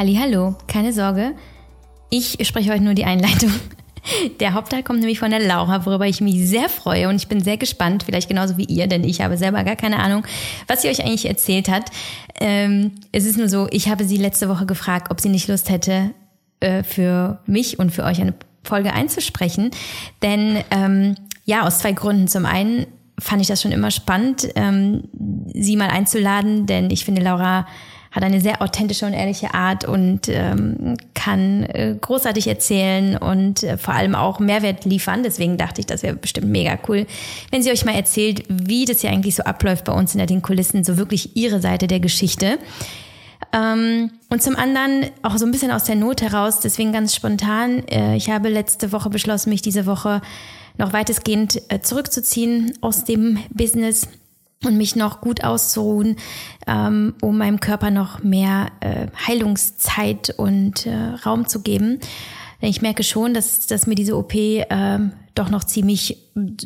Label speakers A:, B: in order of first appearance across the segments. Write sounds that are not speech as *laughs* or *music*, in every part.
A: Hallo, keine Sorge. Ich spreche heute nur die Einleitung. Der Hauptteil kommt nämlich von der Laura, worüber ich mich sehr freue und ich bin sehr gespannt, vielleicht genauso wie ihr, denn ich habe selber gar keine Ahnung, was sie euch eigentlich erzählt hat. Ähm, es ist nur so, ich habe sie letzte Woche gefragt, ob sie nicht Lust hätte, äh, für mich und für euch eine Folge einzusprechen. Denn ähm, ja, aus zwei Gründen. Zum einen fand ich das schon immer spannend, ähm, sie mal einzuladen, denn ich finde, Laura hat eine sehr authentische und ehrliche Art und ähm, kann äh, großartig erzählen und äh, vor allem auch Mehrwert liefern. Deswegen dachte ich, das wäre bestimmt mega cool, wenn sie euch mal erzählt, wie das ja eigentlich so abläuft bei uns hinter den Kulissen, so wirklich ihre Seite der Geschichte. Ähm, und zum anderen auch so ein bisschen aus der Not heraus, deswegen ganz spontan. Äh, ich habe letzte Woche beschlossen, mich diese Woche noch weitestgehend äh, zurückzuziehen aus dem Business und mich noch gut auszuruhen, ähm, um meinem Körper noch mehr äh, Heilungszeit und äh, Raum zu geben. Denn ich merke schon, dass, dass mir diese OP ähm, doch noch ziemlich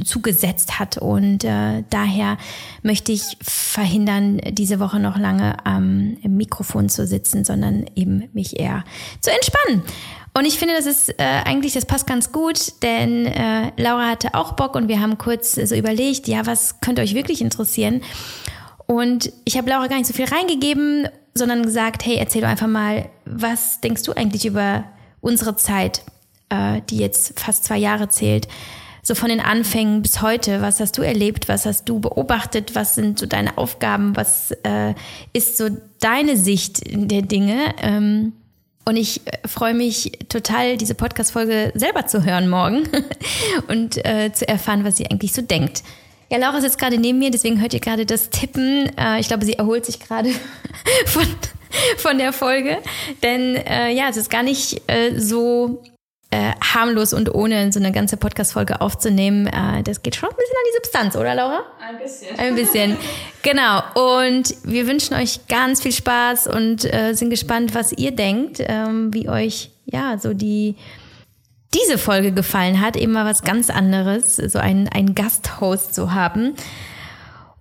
A: zugesetzt hat. Und äh, daher möchte ich verhindern, diese Woche noch lange am Mikrofon zu sitzen, sondern eben mich eher zu entspannen. Und ich finde, das ist äh, eigentlich, das passt ganz gut, denn äh, Laura hatte auch Bock und wir haben kurz so überlegt, ja, was könnte euch wirklich interessieren? Und ich habe Laura gar nicht so viel reingegeben, sondern gesagt, hey, erzähl doch einfach mal, was denkst du eigentlich über unsere Zeit, äh, die jetzt fast zwei Jahre zählt? So von den Anfängen bis heute, was hast du erlebt, was hast du beobachtet, was sind so deine Aufgaben, was äh, ist so deine Sicht der Dinge? Ähm, und ich äh, freue mich total, diese Podcast-Folge selber zu hören morgen *laughs* und äh, zu erfahren, was sie eigentlich so denkt. Ja, Laura sitzt gerade neben mir, deswegen hört ihr gerade das Tippen. Äh, ich glaube, sie erholt sich gerade *laughs* von, von der Folge. Denn äh, ja, es ist gar nicht äh, so äh, harmlos und ohne so eine ganze Podcast-Folge aufzunehmen. Äh, das geht schon ein bisschen an die Substanz, oder Laura?
B: Ein bisschen.
A: Ein bisschen. Genau. Und wir wünschen euch ganz viel Spaß und äh, sind gespannt, was ihr denkt, ähm, wie euch ja so die diese Folge gefallen hat, eben mal was ganz anderes, so einen, einen Gasthost zu haben.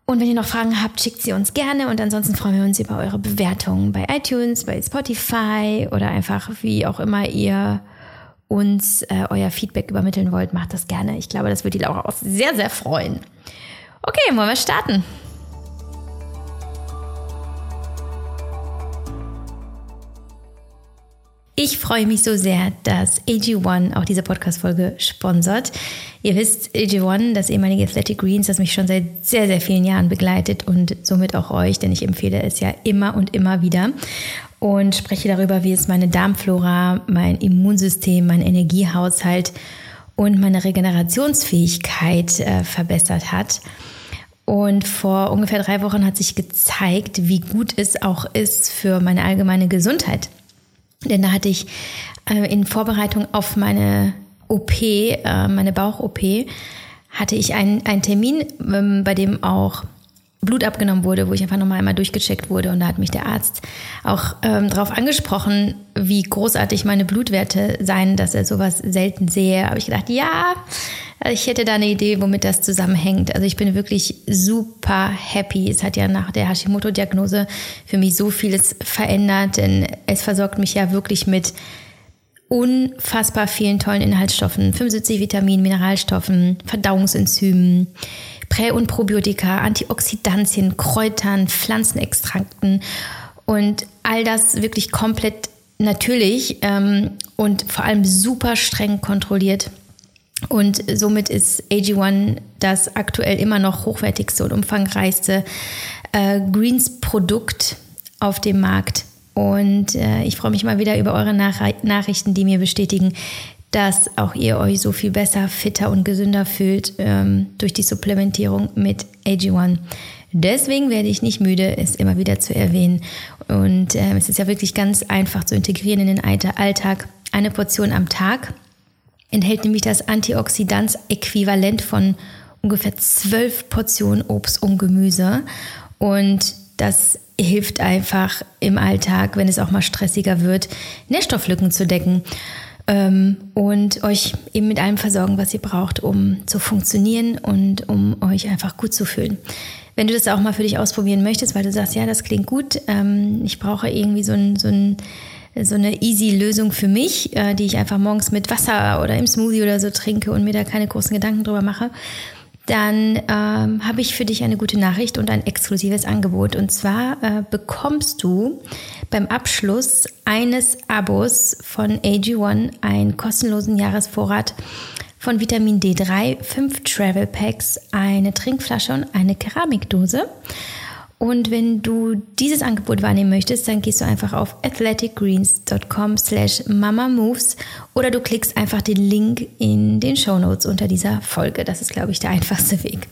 A: Und wenn ihr noch Fragen habt, schickt sie uns gerne. Und ansonsten freuen wir uns über eure Bewertungen bei iTunes, bei Spotify oder einfach wie auch immer ihr uns äh, euer Feedback übermitteln wollt, macht das gerne. Ich glaube, das würde die Laura auch sehr, sehr freuen. Okay, wollen wir starten? Ich freue mich so sehr, dass AG1 auch diese Podcast-Folge sponsert. Ihr wisst, AG1, das ehemalige Athletic Greens, das mich schon seit sehr, sehr vielen Jahren begleitet und somit auch euch, denn ich empfehle es ja immer und immer wieder und spreche darüber, wie es meine Darmflora, mein Immunsystem, mein Energiehaushalt und meine Regenerationsfähigkeit äh, verbessert hat. Und vor ungefähr drei Wochen hat sich gezeigt, wie gut es auch ist für meine allgemeine Gesundheit. Denn da hatte ich äh, in Vorbereitung auf meine OP, äh, meine Bauch-OP, hatte ich einen, Termin, ähm, bei dem auch Blut abgenommen wurde, wo ich einfach nochmal einmal durchgecheckt wurde. Und da hat mich der Arzt auch ähm, darauf angesprochen, wie großartig meine Blutwerte seien, dass er sowas selten sehe. Habe ich gedacht, ja, ich hätte da eine Idee, womit das zusammenhängt. Also ich bin wirklich super happy. Es hat ja nach der Hashimoto-Diagnose für mich so vieles verändert, denn es versorgt mich ja wirklich mit unfassbar vielen tollen Inhaltsstoffen, 75 Vitaminen, Mineralstoffen, Verdauungsenzymen, Prä- und Probiotika, Antioxidantien, Kräutern, Pflanzenextrakten und all das wirklich komplett natürlich ähm, und vor allem super streng kontrolliert. Und somit ist AG1 das aktuell immer noch hochwertigste und umfangreichste äh, Greens-Produkt auf dem Markt. Und äh, ich freue mich mal wieder über eure Nach Nachrichten, die mir bestätigen, dass auch ihr euch so viel besser, fitter und gesünder fühlt ähm, durch die Supplementierung mit AG1. Deswegen werde ich nicht müde, es immer wieder zu erwähnen. Und äh, es ist ja wirklich ganz einfach zu integrieren in den Alltag. Eine Portion am Tag enthält nämlich das Antioxidants-Äquivalent von ungefähr zwölf Portionen Obst und Gemüse. Und das hilft einfach im Alltag, wenn es auch mal stressiger wird, Nährstofflücken zu decken ähm, und euch eben mit allem versorgen, was ihr braucht, um zu funktionieren und um euch einfach gut zu fühlen. Wenn du das auch mal für dich ausprobieren möchtest, weil du sagst, ja, das klingt gut, ähm, ich brauche irgendwie so ein, so ein so eine easy Lösung für mich, äh, die ich einfach morgens mit Wasser oder im Smoothie oder so trinke und mir da keine großen Gedanken drüber mache, dann ähm, habe ich für dich eine gute Nachricht und ein exklusives Angebot. Und zwar äh, bekommst du beim Abschluss eines Abos von AG1 einen kostenlosen Jahresvorrat von Vitamin D3, fünf Travel Packs, eine Trinkflasche und eine Keramikdose. Und wenn du dieses Angebot wahrnehmen möchtest, dann gehst du einfach auf athleticgreens.com slash mamamoves oder du klickst einfach den Link in den Show Notes unter dieser Folge. Das ist, glaube ich, der *laughs* einfachste Weg.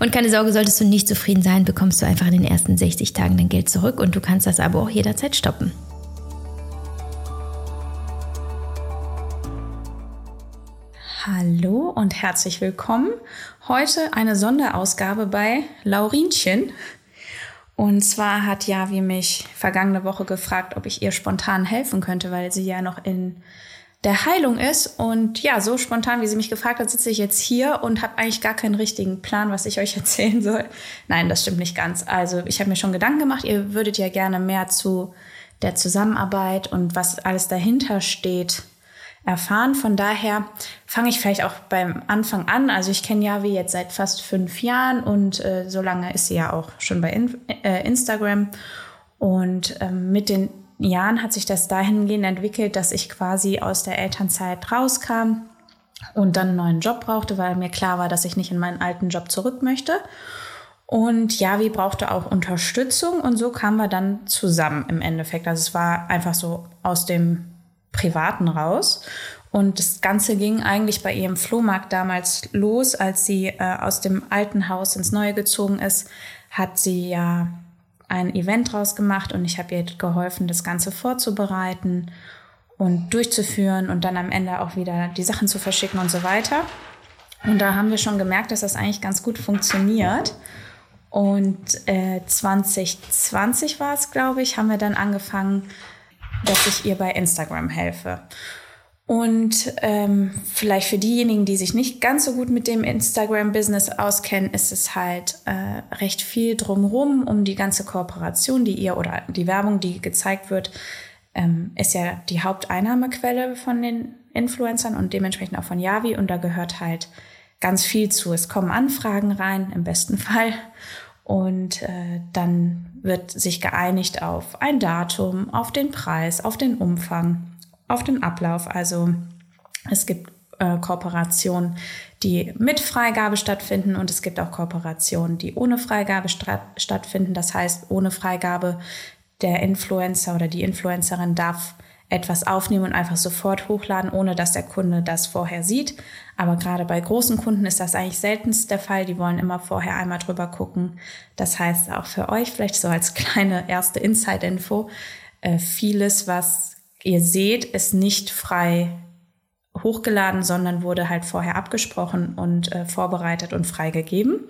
A: Und keine Sorge, solltest du nicht zufrieden sein, bekommst du einfach in den ersten 60 Tagen dein Geld zurück und du kannst das Abo auch jederzeit stoppen.
B: Hallo und herzlich willkommen. Heute eine Sonderausgabe bei Laurinchen. Und zwar hat Javi mich vergangene Woche gefragt, ob ich ihr spontan helfen könnte, weil sie ja noch in der Heilung ist. Und ja, so spontan, wie sie mich gefragt hat, sitze ich jetzt hier und habe eigentlich gar keinen richtigen Plan, was ich *laughs* euch erzählen soll. Nein, das stimmt nicht ganz. Also ich habe mir schon Gedanken gemacht, ihr würdet ja gerne mehr zu der Zusammenarbeit und was alles dahinter steht erfahren. Von daher fange ich vielleicht auch beim Anfang an. Also ich kenne Javi jetzt seit fast fünf Jahren und äh, so lange ist sie ja auch schon bei in, äh, Instagram. Und ähm, mit den Jahren hat sich das dahingehend entwickelt, dass ich quasi aus der Elternzeit rauskam und dann einen neuen Job brauchte, weil mir klar war, dass ich nicht in meinen alten Job zurück möchte. Und Javi brauchte auch Unterstützung und so kamen wir dann zusammen im Endeffekt. Also es war einfach so aus dem Privaten raus. Und das Ganze ging eigentlich bei ihrem Flohmarkt damals los, als sie äh, aus dem alten Haus ins neue gezogen ist, hat sie ja ein Event draus gemacht und ich habe ihr geholfen, das Ganze vorzubereiten und durchzuführen und dann am Ende auch wieder die Sachen zu verschicken und so weiter. Und da haben wir schon gemerkt, dass das eigentlich ganz gut funktioniert. Und äh, 2020 war es, glaube ich, haben wir dann angefangen, dass ich ihr bei Instagram helfe. Und ähm, vielleicht für diejenigen, die sich nicht ganz so gut mit dem Instagram-Business auskennen, ist es halt äh, recht viel drumherum um die ganze Kooperation, die ihr oder die Werbung, die gezeigt wird, ähm, ist ja die Haupteinnahmequelle von den Influencern und dementsprechend auch von Yavi. Und da gehört halt ganz viel zu. Es kommen Anfragen rein, im besten *laughs* Fall. Und äh, dann wird sich geeinigt auf ein Datum, auf den Preis, auf den Umfang, auf den Ablauf. Also es gibt äh, Kooperationen, die mit Freigabe stattfinden und es gibt auch Kooperationen, die ohne Freigabe stattfinden. Das heißt, ohne Freigabe der Influencer oder die Influencerin darf etwas aufnehmen und einfach sofort hochladen, ohne dass der Kunde das vorher sieht. Aber gerade bei großen Kunden ist das eigentlich seltenst der Fall. Die wollen immer vorher einmal drüber gucken. Das heißt auch für euch vielleicht so als *laughs* kleine erste Inside-Info, äh, vieles, was ihr seht, ist nicht frei hochgeladen, sondern wurde halt vorher abgesprochen und äh, vorbereitet und freigegeben.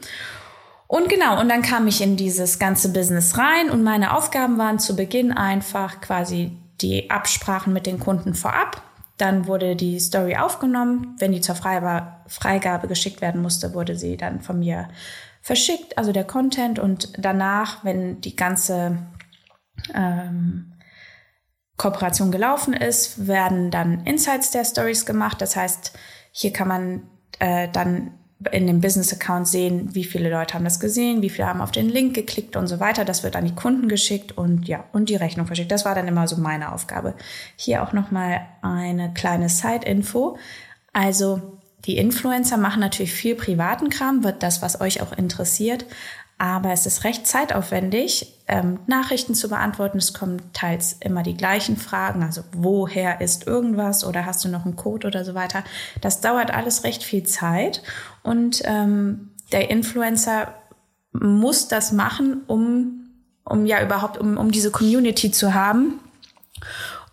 B: Und genau, und dann kam ich in dieses ganze Business rein und meine Aufgaben waren zu Beginn einfach quasi die Absprachen mit den Kunden vorab. Dann wurde die Story aufgenommen. Wenn die zur Freigabe geschickt werden musste, wurde sie dann von mir verschickt, also der Content. Und danach, wenn die ganze ähm, Kooperation gelaufen ist, werden dann Insights der Stories gemacht. Das heißt, hier kann man äh, dann in dem Business-Account sehen, wie viele Leute haben das gesehen, wie viele haben auf den Link geklickt und so weiter. Das wird an die Kunden geschickt und ja, und die Rechnung verschickt. Das war dann immer so meine Aufgabe. Hier auch nochmal eine kleine Side-Info. Also, die Influencer machen natürlich viel privaten Kram, wird das, was euch auch interessiert. Aber es ist recht zeitaufwendig, ähm, Nachrichten zu beantworten. Es kommen teils immer die gleichen Fragen, also woher ist irgendwas oder hast du noch einen Code oder so weiter. Das dauert alles recht viel Zeit und ähm, der Influencer muss das machen, um, um ja überhaupt, um, um diese Community zu haben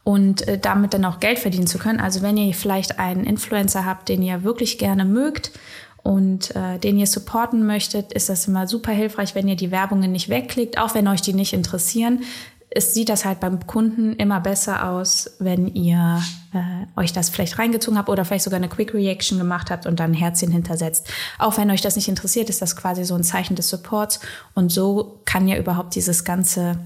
B: und äh, damit dann auch Geld verdienen zu können. Also wenn ihr vielleicht einen Influencer habt, den ihr wirklich gerne mögt und äh, den ihr supporten möchtet, ist das immer super hilfreich, wenn ihr die Werbungen nicht wegklickt, auch wenn euch die nicht interessieren. Es sieht das halt beim Kunden immer besser aus, wenn ihr äh, euch das vielleicht reingezogen habt oder vielleicht sogar eine Quick Reaction gemacht habt und dann ein Herzchen hintersetzt. Auch wenn euch das nicht interessiert, ist das quasi so ein Zeichen des Supports. Und so kann ja überhaupt dieses ganze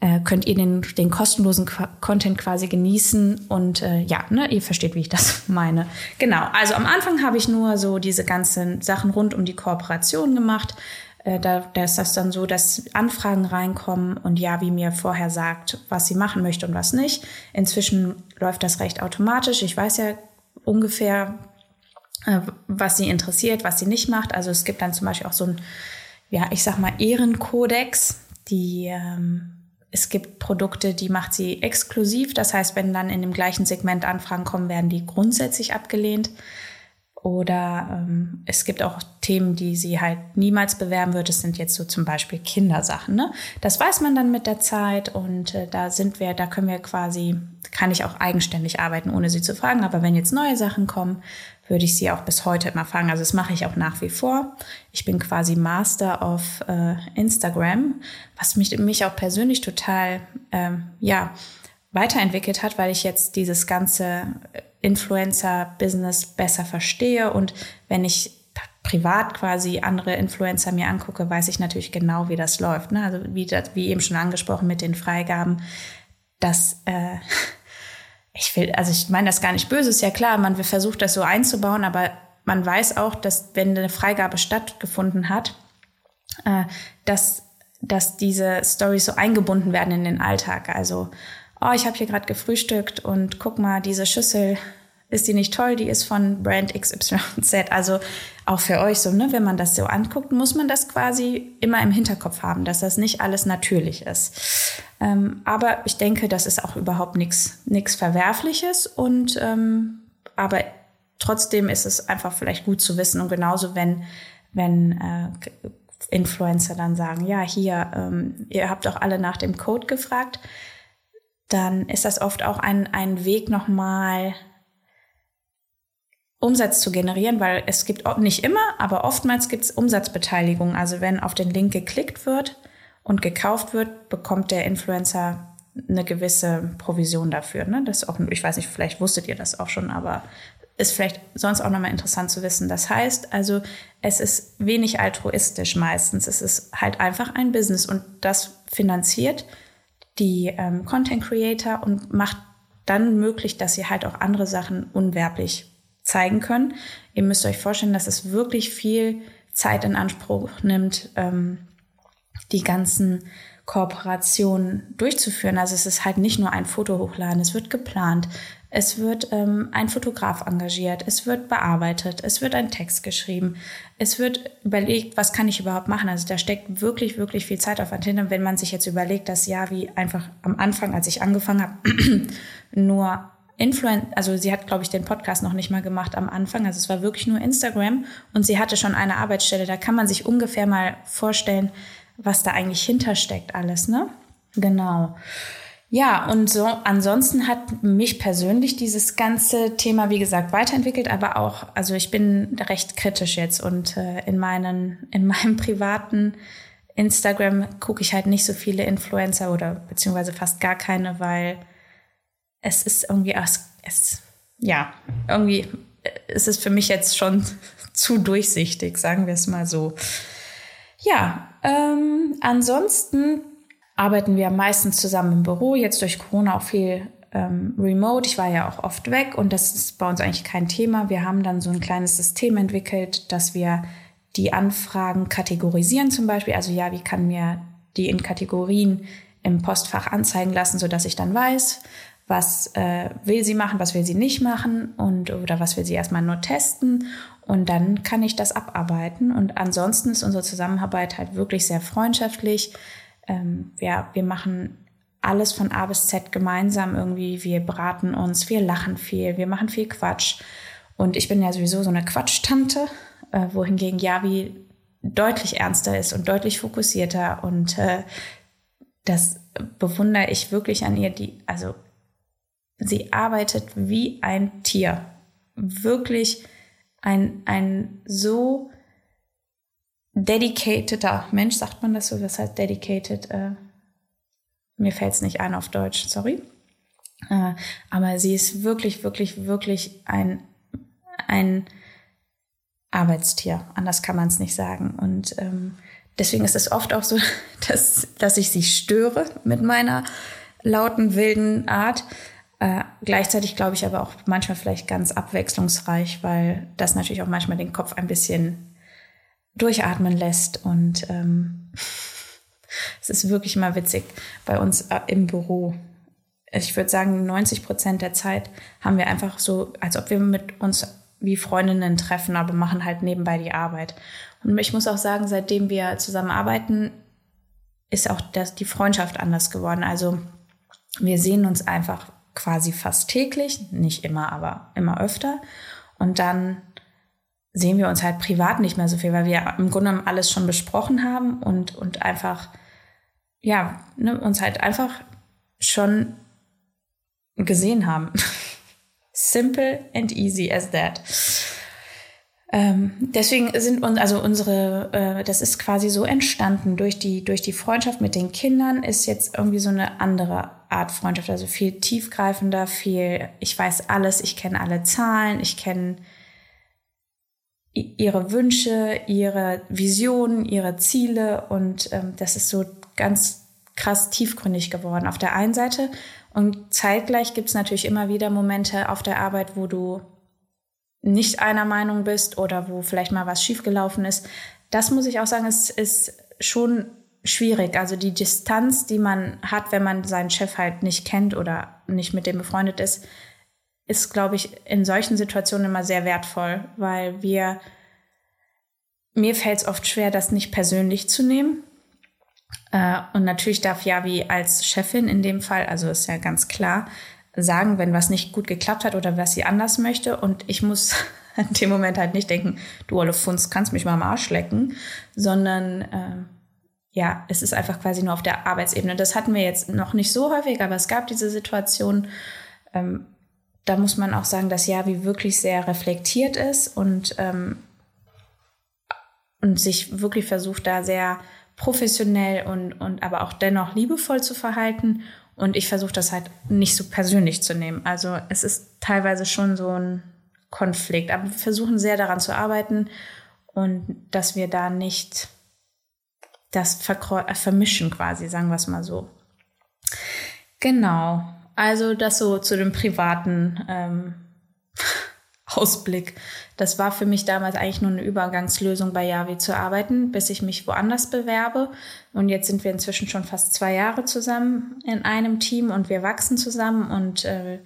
B: äh, könnt ihr den, den kostenlosen Qu Content quasi genießen und äh, ja, ne, ihr versteht, wie ich das *laughs* meine. Genau, also am Anfang habe ich nur so diese ganzen Sachen rund um die Kooperation gemacht. Äh, da, da ist das dann so, dass Anfragen reinkommen und ja, wie mir vorher sagt, was sie machen möchte und was nicht. Inzwischen läuft das recht automatisch. Ich weiß ja ungefähr, äh, was sie interessiert, was sie nicht macht. Also es gibt dann zum Beispiel auch so ein, ja, ich sag mal, Ehrenkodex, die ähm, es gibt Produkte, die macht sie exklusiv. Das heißt, wenn dann in dem gleichen Segment Anfragen kommen, werden die grundsätzlich abgelehnt. Oder ähm, es gibt auch Themen, die sie halt niemals bewerben wird. Das sind jetzt so zum Beispiel Kindersachen. Ne? Das weiß man dann mit der Zeit und äh, da sind wir, da können wir quasi, kann ich auch eigenständig arbeiten, ohne sie zu fragen. Aber wenn jetzt neue Sachen kommen, würde ich sie auch bis heute immer fragen. Also das mache ich auch nach wie vor. Ich bin quasi Master auf äh, Instagram, was mich, mich auch persönlich total, ähm, ja, weiterentwickelt hat, weil ich jetzt dieses ganze Influencer-Business besser verstehe und wenn ich privat quasi andere Influencer mir angucke, weiß ich natürlich genau, wie das läuft. Ne? Also wie, das, wie eben schon angesprochen mit den Freigaben, dass äh, ich will, also ich meine das gar nicht böse, ist ja klar, man versucht das so einzubauen, aber man weiß auch, dass wenn eine Freigabe stattgefunden hat, äh, dass, dass diese Stories so eingebunden werden in den Alltag. Also, oh, ich habe hier gerade gefrühstückt und guck mal, diese Schüssel, ist die nicht toll? Die ist von Brand XYZ. Also auch für euch so, ne, wenn man das so anguckt, muss man das quasi immer im Hinterkopf haben, dass das nicht alles natürlich ist. Ähm, aber ich denke, das ist auch überhaupt nichts Verwerfliches und ähm, aber trotzdem ist es einfach vielleicht gut zu wissen und genauso wenn wenn äh, Influencer dann sagen, ja hier, ähm, ihr habt auch alle nach dem Code gefragt, dann ist das oft auch ein ein Weg nochmal Umsatz zu generieren, weil es gibt nicht immer, aber oftmals gibt es Umsatzbeteiligung. Also wenn auf den Link geklickt wird und gekauft wird, bekommt der Influencer eine gewisse Provision dafür. Ne? Das auch, ich weiß nicht, vielleicht wusstet ihr das auch schon, aber ist vielleicht sonst auch nochmal interessant zu wissen. Das heißt also, es ist wenig altruistisch meistens. Es ist halt einfach ein Business und das finanziert die ähm, Content Creator und macht dann möglich, dass sie halt auch andere Sachen unwerblich zeigen können. Ihr müsst euch vorstellen, dass es wirklich viel Zeit in Anspruch nimmt, ähm, die ganzen Kooperationen durchzuführen. Also es ist halt nicht nur ein Foto hochladen, es wird geplant, es wird ähm, ein Fotograf engagiert, es wird bearbeitet, es wird ein Text geschrieben, es wird überlegt, was kann ich überhaupt machen. Also da steckt wirklich, wirklich viel Zeit auf Antenne. Wenn man sich jetzt überlegt, dass ja, wie einfach am Anfang, als ich angefangen habe, *clears throat* nur Influen also sie hat, glaube ich, den Podcast noch nicht mal gemacht am Anfang. Also es war wirklich nur Instagram und sie hatte schon eine Arbeitsstelle. Da kann man sich ungefähr mal vorstellen, was da eigentlich hintersteckt alles, ne? Genau. Ja, und so ansonsten hat mich persönlich dieses ganze Thema, wie gesagt, weiterentwickelt, aber auch, also ich bin recht kritisch jetzt und äh, in meinen, in *laughs* meinem privaten Instagram gucke ich halt nicht so viele Influencer oder beziehungsweise fast gar keine, weil es ist irgendwie, es, es, ja, irgendwie ist es für mich jetzt schon zu durchsichtig, sagen wir es mal so. Ja, ähm, ansonsten arbeiten wir meistens zusammen im Büro, jetzt durch Corona auch viel ähm, remote. Ich war ja auch oft weg und das ist bei uns eigentlich kein Thema. Wir haben dann so ein kleines System entwickelt, dass wir die Anfragen kategorisieren zum Beispiel. Also ja, wie kann mir die in Kategorien im Postfach anzeigen lassen, so dass ich dann weiß, was äh, will sie machen, was will sie nicht machen und oder was will sie erstmal nur testen und dann kann ich das abarbeiten und ansonsten ist unsere Zusammenarbeit halt wirklich sehr freundschaftlich. Ähm, ja, wir machen alles von A bis Z gemeinsam irgendwie. Wir beraten uns, wir lachen viel, wir machen viel Quatsch. Und ich bin ja sowieso so eine Quatschtante, äh, wohingegen Javi deutlich ernster ist und deutlich fokussierter. Und äh, das bewundere ich wirklich an ihr. Die, also sie arbeitet wie ein Tier. Wirklich ein, ein so dedicateder Mensch, sagt man das so? Was heißt dedicated? Äh, mir fällt es nicht ein auf Deutsch, sorry. Äh, aber sie ist wirklich, wirklich, wirklich ein, ein Arbeitstier. Anders kann man es nicht sagen. Und ähm, deswegen ist es oft auch so, *laughs* dass, dass ich sie störe mit meiner lauten, wilden Art. Äh, gleichzeitig glaube ich aber auch manchmal vielleicht ganz abwechslungsreich, weil das natürlich auch manchmal den Kopf ein bisschen durchatmen lässt. Und ähm, *laughs* es ist wirklich mal witzig bei uns äh, im Büro. Ich würde sagen, 90 Prozent der Zeit haben wir einfach so, als ob wir mit uns wie Freundinnen treffen, aber machen halt nebenbei die Arbeit. Und ich muss auch sagen, seitdem wir zusammenarbeiten, ist auch das, die Freundschaft anders geworden. Also wir sehen uns einfach quasi fast täglich, nicht immer, aber immer öfter. Und dann sehen wir uns halt privat nicht mehr so viel, weil wir im Grunde genommen alles schon besprochen haben und, und einfach, ja, ne, uns halt einfach schon gesehen haben. *laughs* Simple and easy as that. Ähm, deswegen sind uns, also unsere, äh, das ist quasi so entstanden durch die, durch die Freundschaft mit den Kindern ist jetzt irgendwie so eine andere Art Freundschaft, also viel tiefgreifender, viel, ich weiß alles, ich kenne alle Zahlen, ich kenne ihre Wünsche, ihre Visionen, ihre Ziele und ähm, das ist so ganz krass tiefgründig geworden auf der einen Seite und zeitgleich gibt es natürlich immer wieder Momente auf der Arbeit, wo du nicht einer Meinung bist oder wo vielleicht mal was schiefgelaufen ist. Das muss ich auch sagen, ist, ist schon schwierig. Also die Distanz, die man hat, wenn man seinen Chef halt nicht kennt oder nicht mit dem befreundet ist, ist, glaube ich, in solchen Situationen immer sehr wertvoll, weil wir, mir fällt es oft schwer, das nicht persönlich zu nehmen. Äh, und natürlich darf Javi als Chefin in dem Fall, also ist ja ganz klar, sagen, wenn was nicht gut geklappt hat oder was sie anders möchte. Und ich muss *laughs* in dem Moment halt nicht denken, du Olle Funz, kannst mich mal am Arsch lecken, sondern äh, ja, es ist einfach quasi nur auf der Arbeitsebene. Das hatten wir jetzt noch nicht so häufig, aber es gab diese Situation. Ähm, da muss man auch sagen, dass Javi wirklich sehr reflektiert ist und, ähm, und sich wirklich versucht, da sehr professionell und, und aber auch dennoch liebevoll zu verhalten und ich versuche das halt nicht so persönlich zu nehmen. Also es ist teilweise schon so ein Konflikt. Aber wir versuchen sehr daran zu arbeiten und dass wir da nicht das äh, vermischen quasi, sagen wir es mal so. Genau. Also das so zu dem privaten ähm, *laughs* Ausblick. Das war für mich damals eigentlich nur eine Übergangslösung bei Yavi zu arbeiten, bis ich mich woanders bewerbe. Und jetzt sind wir inzwischen schon fast zwei Jahre zusammen in einem Team und wir wachsen zusammen. Und äh,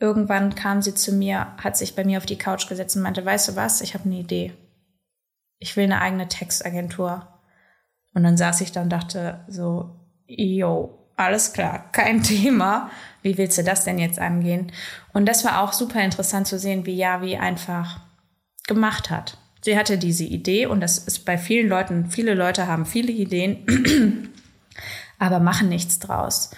B: irgendwann kam sie zu mir, hat sich bei mir auf die Couch gesetzt und meinte, weißt du was, ich habe eine Idee. Ich will eine eigene Textagentur. Und dann saß ich da und dachte so, yo, alles klar, kein *laughs* Thema wie willst du das denn jetzt angehen? Und das war auch super interessant zu sehen, wie Yavi einfach gemacht hat. Sie hatte diese Idee und das ist bei vielen Leuten, viele Leute haben viele Ideen, *clears throat* aber machen nichts draus.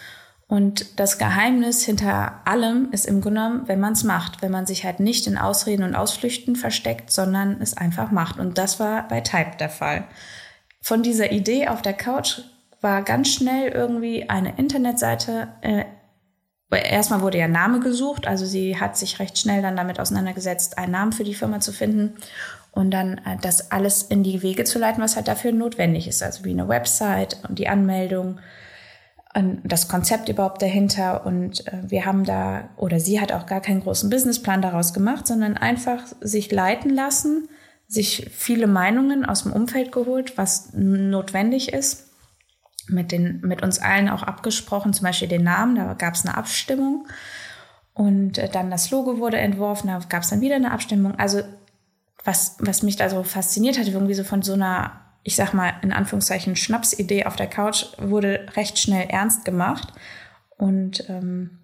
B: Und das Geheimnis hinter allem ist im genommen, wenn man es macht, wenn man sich halt nicht in Ausreden und Ausflüchten versteckt, sondern es einfach macht. Und das war bei Type der Fall. Von dieser Idee auf der Couch war ganz schnell irgendwie eine Internetseite äh, erstmal wurde ja Name gesucht, also sie hat sich recht schnell dann damit auseinandergesetzt, einen Namen für die Firma zu finden und dann äh, das alles in die Wege zu leiten, was halt dafür notwendig ist, also wie eine Website und die Anmeldung, das Konzept überhaupt dahinter und äh, wir haben da oder sie hat auch gar keinen großen Businessplan daraus gemacht, sondern einfach sich leiten lassen, sich viele Meinungen aus dem Umfeld geholt, was notwendig ist mit, den, mit uns allen auch abgesprochen, zum Beispiel den Namen, da gab es eine Abstimmung. Und äh, dann das Logo wurde entworfen, da gab es dann wieder eine Abstimmung. Also was, was mich da so fasziniert hat, irgendwie so von so einer, ich sag mal, in Anführungszeichen Schnapsidee auf der Couch, wurde recht schnell ernst gemacht. Und ähm,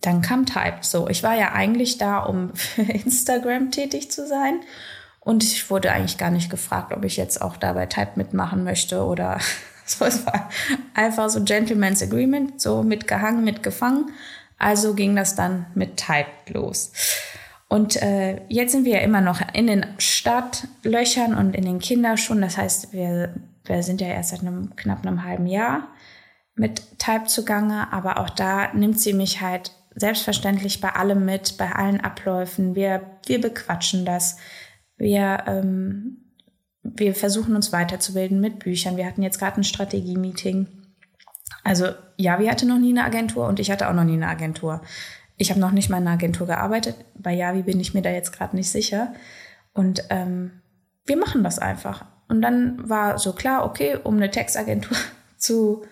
B: dann kam Type. So, ich war ja eigentlich da, um *laughs* für Instagram tätig zu sein. Und ich wurde eigentlich gar nicht gefragt, ob ich jetzt auch da bei Type mitmachen möchte oder *laughs* So, es war einfach so Gentleman's Agreement, so mitgehangen, mitgefangen. Also ging das dann mit Type los. Und äh, jetzt sind wir ja immer noch in den Startlöchern und in den Kinderschuhen. Das heißt, wir, wir sind ja erst seit einem knapp einem halben Jahr mit Type zugange. Aber auch da nimmt sie mich halt selbstverständlich bei allem mit, bei allen Abläufen. Wir, wir bequatschen das. Wir ähm, wir versuchen uns weiterzubilden mit Büchern. Wir hatten jetzt gerade ein Strategie-Meeting. Also Javi hatte noch nie eine Agentur und ich hatte auch noch nie eine Agentur. Ich habe noch nicht mal in einer Agentur gearbeitet. Bei Javi bin ich mir da jetzt gerade nicht sicher. Und ähm, wir machen das einfach. Und dann war so klar, okay, um eine Textagentur *laughs* zu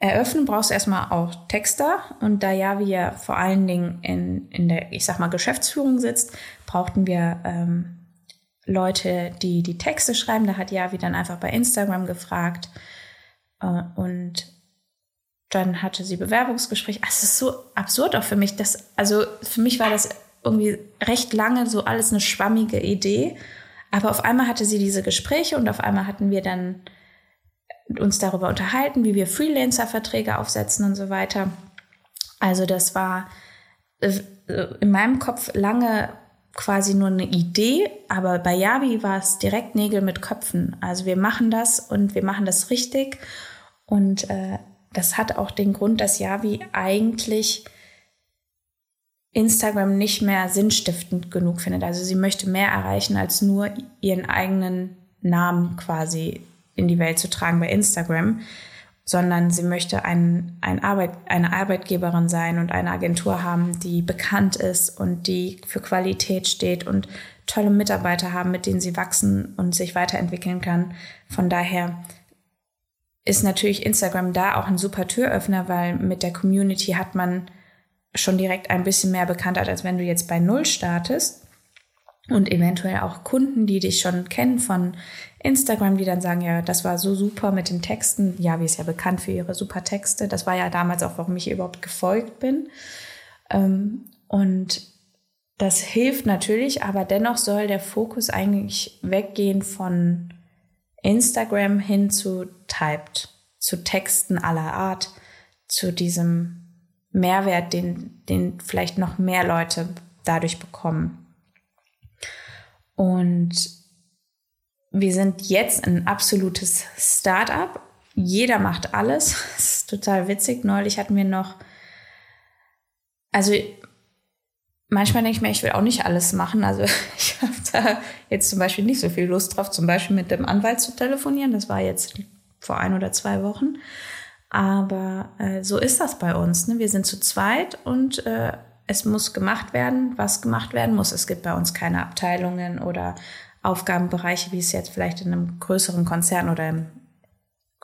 B: eröffnen, brauchst du erstmal auch Texter. Und da ja vor allen Dingen in, in der, ich sag mal, Geschäftsführung sitzt, brauchten wir ähm, Leute, die die Texte schreiben. Da hat Javi dann einfach bei Instagram gefragt. Äh, und dann hatte sie Bewerbungsgespräch. Es ist so absurd auch für mich. Dass, also für mich war das irgendwie recht lange so alles eine schwammige Idee. Aber auf einmal hatte sie diese Gespräche und auf einmal hatten wir dann uns darüber unterhalten, wie wir Freelancer-Verträge aufsetzen und so weiter. Also das war äh, in meinem Kopf lange quasi nur eine Idee, aber bei Yavi war es direkt Nägel mit Köpfen. Also wir machen das und wir machen das richtig und äh, das hat auch den Grund, dass Yavi eigentlich Instagram nicht mehr sinnstiftend genug findet. Also sie möchte mehr erreichen, als nur ihren eigenen Namen quasi in die Welt zu tragen bei Instagram, sondern sie möchte ein, ein Arbeit, eine Arbeitgeberin sein und eine Agentur haben, die bekannt ist und die für Qualität steht und tolle Mitarbeiter haben, mit denen sie wachsen und sich weiterentwickeln kann. Von daher ist natürlich Instagram da auch ein super Türöffner, weil mit der Community hat man schon direkt ein bisschen mehr Bekanntheit, als wenn du jetzt bei Null startest. Und eventuell auch Kunden, die dich schon kennen von Instagram, die dann sagen, ja, das war so super mit den Texten. Ja, wie ist ja bekannt für ihre super Texte. Das war ja damals auch, warum ich überhaupt gefolgt bin. Ähm, und das hilft natürlich, aber dennoch soll der Fokus eigentlich weggehen von Instagram hin zu Typed, zu Texten aller Art, zu diesem Mehrwert, den, den vielleicht noch mehr Leute dadurch bekommen. Und wir sind jetzt ein absolutes Start-up. Jeder macht alles. *laughs* Das ist total witzig. Neulich hatten wir noch, also manchmal denke ich mir, ich will auch nicht alles machen. Also *laughs* ich habe da jetzt zum Beispiel nicht so viel Lust drauf, zum Beispiel mit dem Anwalt zu telefonieren. Das war jetzt vor ein oder zwei Wochen. Aber äh, so ist das bei uns. Ne? Wir sind zu zweit und äh, es muss gemacht werden, was gemacht werden muss. Es gibt bei uns keine Abteilungen oder Aufgabenbereiche, wie es jetzt vielleicht in einem größeren Konzern oder im,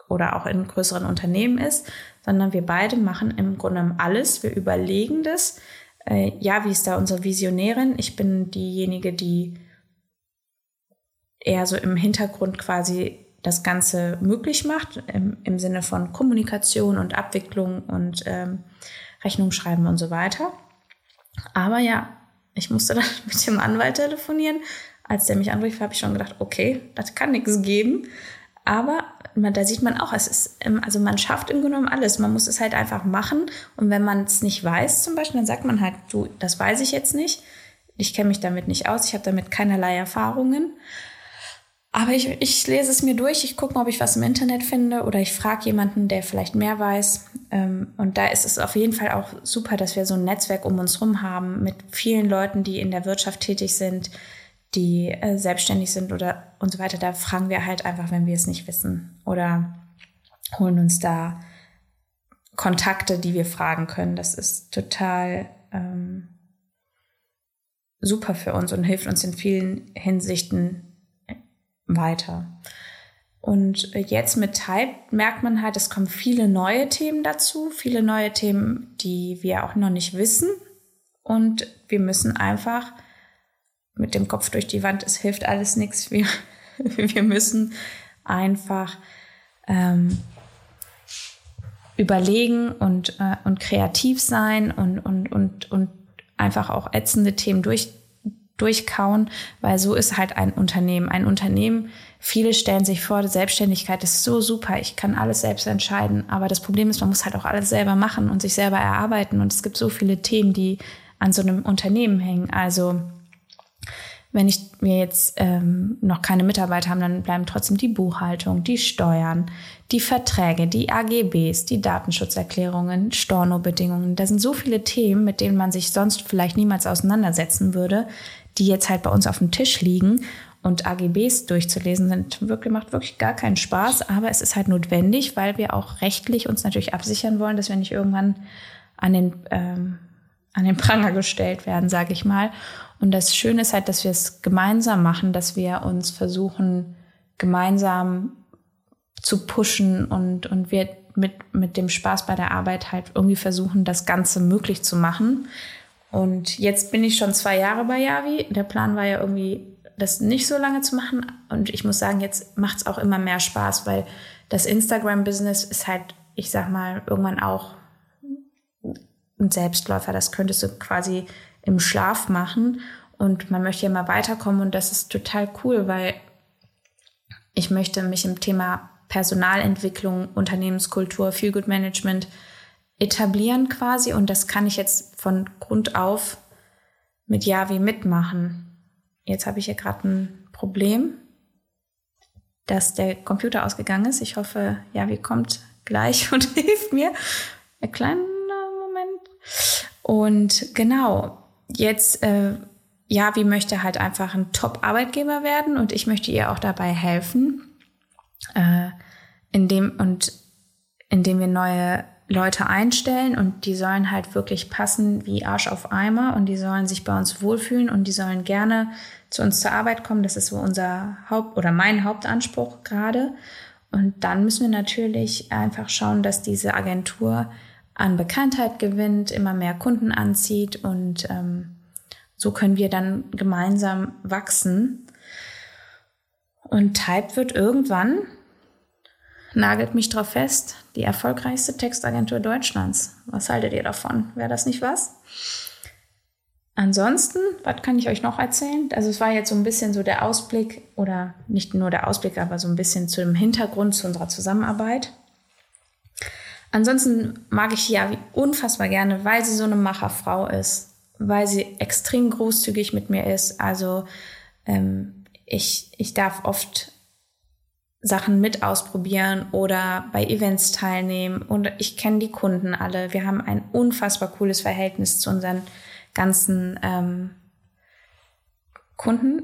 B: oder auch in größeren Unternehmen ist, sondern wir beide machen im Grunde alles. Wir überlegen das. Äh, ja, wie ist da unsere Visionärin? Ich bin diejenige, die eher so im Hintergrund quasi das Ganze möglich macht, im, im Sinne von Kommunikation und Abwicklung und ähm, Rechnung schreiben und so weiter. Aber ja, ich musste dann *laughs* mit dem Anwalt telefonieren. Als der mich anrief, habe ich schon gedacht, okay, das kann nichts geben. Aber man, da sieht man auch, es ist, also man schafft im Grunde genommen alles. Man muss es halt einfach machen. Und wenn man es nicht weiß, zum Beispiel, dann sagt man halt, du, das weiß ich jetzt nicht. Ich kenne mich damit nicht aus. Ich habe damit keinerlei Erfahrungen. Aber ich, ich lese es mir durch, ich gucke mal, ob ich was im Internet finde oder ich frage jemanden, der vielleicht mehr weiß. Ähm, und da ist es auf jeden Fall auch super, dass wir so ein Netzwerk um uns herum haben mit vielen Leuten, die in der Wirtschaft tätig sind, die äh, selbstständig sind oder und so weiter. Da fragen wir halt einfach, wenn wir es nicht wissen oder holen uns da Kontakte, die wir fragen können. Das ist total ähm, super für uns und hilft uns in vielen Hinsichten weiter. Und jetzt mit Type merkt man halt, es kommen viele neue Themen dazu, viele neue Themen, die wir auch noch nicht wissen. Und wir müssen einfach mit dem Kopf durch die Wand, es hilft alles nichts. Wir, *laughs* wir müssen einfach ähm, überlegen und, äh, und kreativ sein und, und, und, und einfach auch ätzende Themen durch, durchkauen, weil so ist halt ein Unternehmen. Ein Unternehmen, viele stellen sich vor, Selbstständigkeit ist so super, ich kann alles selbst entscheiden. Aber das Problem ist, man muss halt auch alles selber machen und sich selber erarbeiten. Und es gibt so viele Themen, die an so einem Unternehmen hängen. Also wenn ich, wir jetzt ähm, noch keine Mitarbeiter haben, dann bleiben trotzdem die Buchhaltung, die Steuern, die Verträge, die AGBs, die Datenschutzerklärungen, Storno-Bedingungen. Da sind so viele Themen, mit denen man sich sonst vielleicht niemals auseinandersetzen würde, die jetzt halt bei uns auf dem Tisch liegen. und AGBs durchzulesen sind wirklich, macht wirklich gar keinen Spaß, aber es ist halt notwendig, weil wir auch rechtlich uns natürlich absichern wollen, dass wir nicht irgendwann an den, ähm, an den Pranger gestellt werden, sage ich mal. Und das Schöne ist halt, dass wir es gemeinsam machen, dass wir uns versuchen, gemeinsam zu pushen und, und wir mit, mit dem Spaß bei der Arbeit halt irgendwie versuchen, das Ganze möglich zu machen. Und jetzt bin ich schon zwei Jahre bei Yavi. Der Plan war ja irgendwie das nicht so lange zu machen. Und ich muss sagen, jetzt macht es auch immer mehr Spaß, weil das Instagram-Business ist halt, ich sag mal, irgendwann auch ein Selbstläufer. Das könntest du quasi im Schlaf machen. Und man möchte ja mal weiterkommen. Und das ist total cool, weil ich möchte mich im Thema Personalentwicklung, Unternehmenskultur, Feel Good Management etablieren quasi. Und das kann ich jetzt von Grund auf mit Yavi mitmachen. Jetzt habe ich hier gerade ein Problem, dass der Computer ausgegangen ist. Ich hoffe, ja, wie kommt gleich *laughs* und hilft mir. Ein kleiner Moment. Und genau, jetzt, äh, ja, wie möchte halt einfach ein Top-Arbeitgeber werden und ich möchte ihr auch dabei helfen, äh, indem und indem wir neue Leute einstellen und die sollen halt wirklich passen wie Arsch auf Eimer und die sollen sich bei uns wohlfühlen und die sollen gerne zu uns zur Arbeit kommen. Das ist so unser Haupt- oder mein Hauptanspruch gerade. Und dann müssen wir natürlich einfach schauen, dass diese Agentur an Bekanntheit gewinnt, immer mehr Kunden anzieht und ähm, so können wir dann gemeinsam wachsen. Und Type wird irgendwann, nagelt mich drauf fest, die erfolgreichste Textagentur Deutschlands. Was haltet ihr davon? Wäre das nicht was? Ansonsten, was kann ich euch noch erzählen? Also es war jetzt so ein bisschen so der Ausblick oder nicht nur der Ausblick, aber so ein bisschen zu dem Hintergrund zu unserer Zusammenarbeit. Ansonsten mag ich ja unfassbar gerne, weil sie so eine Macherfrau ist, weil sie extrem großzügig mit mir ist. Also ähm, ich, ich darf oft Sachen mit ausprobieren oder bei Events teilnehmen und ich kenne die Kunden alle. Wir haben ein unfassbar cooles Verhältnis zu unseren ganzen ähm, Kunden.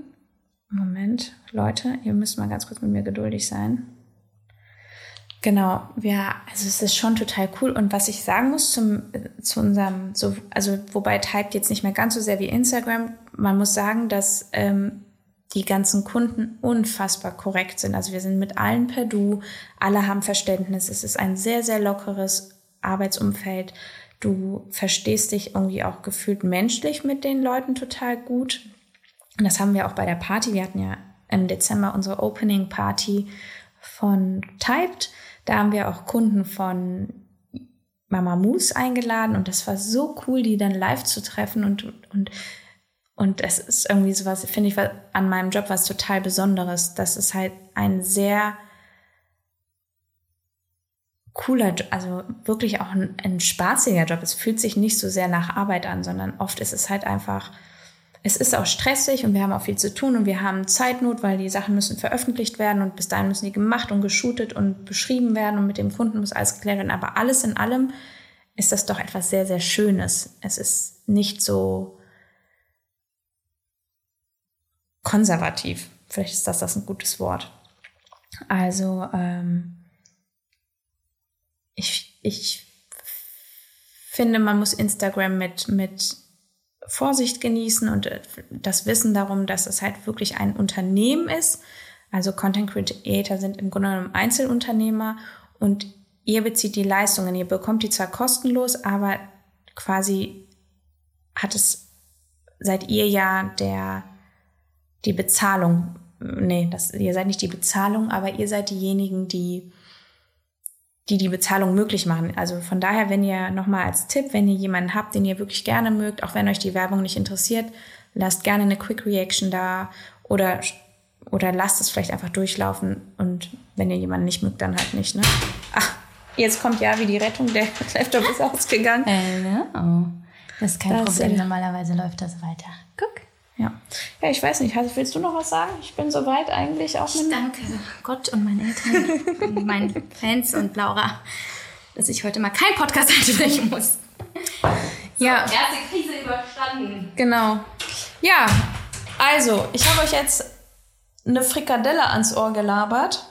B: Moment, Leute, ihr müsst mal ganz kurz mit mir geduldig sein. Genau, ja, also es ist schon total cool. Und was ich sagen muss zum, zu unserem, so, also wobei Typed jetzt nicht mehr ganz so sehr wie Instagram, man muss sagen, dass ähm, die ganzen Kunden unfassbar korrekt sind. Also wir sind mit allen per Du, alle haben Verständnis. Es ist ein sehr, sehr lockeres Arbeitsumfeld. Du verstehst dich irgendwie auch gefühlt menschlich mit den Leuten total gut. Und das haben wir auch bei der Party. Wir hatten ja im Dezember unsere Opening Party von Typed. Da haben wir auch Kunden von Mama Moose eingeladen und das war so cool, die dann live zu treffen und, und, und es ist irgendwie sowas, finde ich, an meinem Job was total Besonderes. Das ist halt ein sehr cooler, also wirklich auch ein, ein spaßiger Job. Es fühlt sich nicht so sehr nach Arbeit an, sondern oft ist es halt einfach, es ist auch stressig und wir haben auch viel zu tun und wir haben Zeitnot, weil die Sachen müssen veröffentlicht werden und bis dahin müssen die gemacht und geshootet und beschrieben werden und mit dem Kunden muss alles geklärt werden. Aber alles in allem ist das doch etwas sehr, sehr Schönes. Es ist nicht so konservativ. Vielleicht ist das das ein gutes Wort. Also, ähm, ich, ich finde, man muss Instagram mit, mit Vorsicht genießen und äh, das Wissen darum, dass es halt wirklich ein Unternehmen ist. Also Content Creator sind im Grunde genommen Einzelunternehmer und ihr bezieht die Leistungen. Ihr bekommt die zwar kostenlos, aber quasi hat es, seid ihr ja der, die Bezahlung. Nee, das, ihr seid nicht die Bezahlung, aber ihr seid diejenigen, die die die Bezahlung möglich machen. Also von daher, wenn ihr nochmal als Tipp, wenn ihr jemanden habt, den ihr wirklich gerne mögt, auch wenn euch die Werbung nicht interessiert, lasst gerne eine Quick Reaction da oder, oder lasst es vielleicht einfach durchlaufen und wenn ihr jemanden nicht mögt, dann halt nicht. Ne? Ach, jetzt kommt ja wie die Rettung, der *laughs* Laptop ist ausgegangen.
A: Hello. Das ist kein das Problem, normalerweise läuft das weiter. Guck.
B: Ja. Ja, ich weiß nicht. Willst du noch was sagen? Ich bin soweit eigentlich auch
A: mit. Danke Gott und meinen Eltern und *laughs* meinen Fans und Laura, dass ich heute mal keinen Podcast *laughs* ansprechen muss.
B: So, ja. Erste Krise überstanden. Genau. Ja, also, ich habe euch jetzt eine Frikadelle ans Ohr gelabert.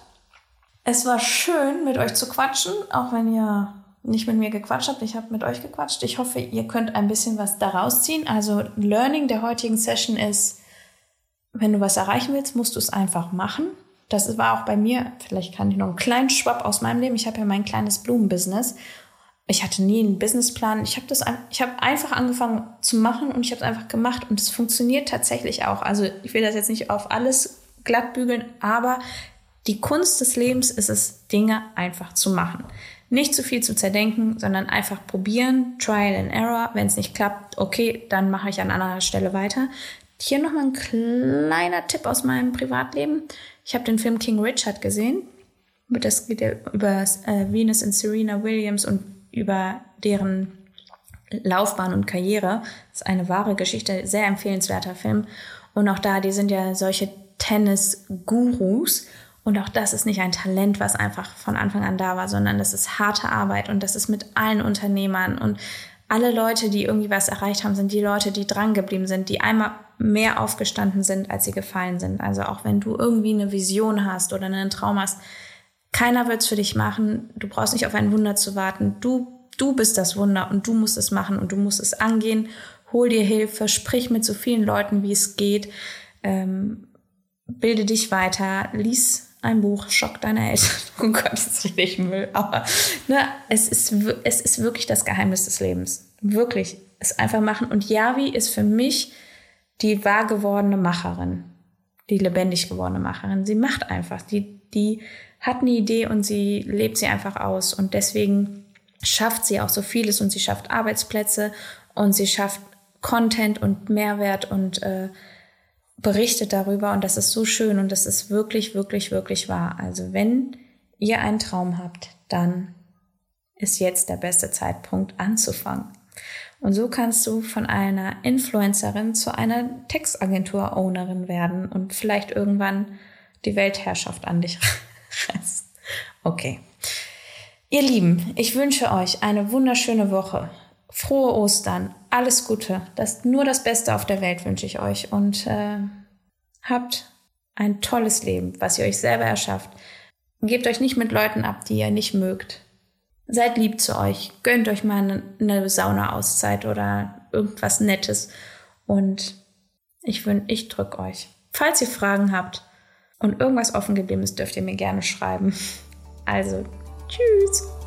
B: Es war schön, mit euch zu quatschen, auch wenn ihr nicht mit mir gequatscht habt. Ich habe mit euch gequatscht. Ich hoffe, ihr könnt ein bisschen was daraus ziehen. Also Learning der heutigen Session ist, wenn du was erreichen willst, musst du es einfach machen. Das war auch bei mir, vielleicht kann ich noch einen kleinen Schwapp aus meinem Leben. Ich habe ja mein kleines Blumenbusiness. Ich hatte nie einen Businessplan. Ich habe das, ich habe einfach angefangen zu machen und ich habe es einfach gemacht und es funktioniert tatsächlich auch. Also ich will das jetzt nicht auf alles glatt bügeln, aber die Kunst des Lebens ist es, Dinge einfach zu machen. Nicht zu viel zu zerdenken, sondern einfach probieren, Trial and Error. Wenn es nicht klappt, okay, dann mache ich an anderer Stelle weiter. Hier nochmal ein kleiner Tipp aus meinem Privatleben. Ich habe den Film King Richard gesehen. Das geht ja über äh, Venus und Serena Williams und über deren Laufbahn und Karriere. Das ist eine wahre Geschichte, sehr empfehlenswerter Film. Und auch da, die sind ja solche Tennis-Gurus. Und auch das ist nicht ein Talent, was einfach von Anfang an da war, sondern das ist harte Arbeit und das ist mit allen Unternehmern und alle Leute, die irgendwie was erreicht haben, sind die Leute, die dran geblieben sind, die einmal mehr aufgestanden sind, als sie gefallen sind. Also auch wenn du irgendwie eine Vision hast oder einen Traum hast, keiner wird es für dich machen. Du brauchst nicht auf ein Wunder zu warten. Du, du bist das Wunder und du musst es machen und du musst es angehen. Hol dir Hilfe, sprich mit so vielen Leuten, wie es geht. Ähm, bilde dich weiter, lies ein Buch, schock deine Eltern. *laughs* Oh Gott, das ist richtig Müll. Aber ne, es, ist, es ist wirklich das Geheimnis des Lebens. Wirklich. Es einfach machen. Und Yavi ist für mich die wahr gewordene Macherin. Die lebendig gewordene Macherin. Sie macht einfach. Die, die hat eine Idee und sie lebt sie einfach aus. Und deswegen schafft sie auch so vieles und sie schafft Arbeitsplätze und sie schafft Content und Mehrwert und äh, berichtet darüber und das ist so schön und das ist wirklich, wirklich, wirklich wahr. Also wenn ihr einen Traum habt, dann ist jetzt der beste Zeitpunkt anzufangen. Und so kannst du von einer Influencerin zu einer Textagentur-Ownerin werden und vielleicht irgendwann die Weltherrschaft an dich *laughs* reißen. Okay. Ihr Lieben, ich wünsche euch eine wunderschöne Woche. Frohe Ostern, alles Gute. Das, nur das Beste auf der Welt wünsche ich euch und äh, habt ein tolles Leben, was ihr euch selber erschafft. Gebt euch nicht mit Leuten ab, die ihr nicht mögt. Seid lieb zu euch. Gönnt euch mal eine, eine Sauna-Auszeit oder irgendwas Nettes. Und ich, ich drück euch. Falls ihr Fragen habt und irgendwas offen geblieben ist, dürft ihr mir gerne schreiben. *laughs* Also, tschüss.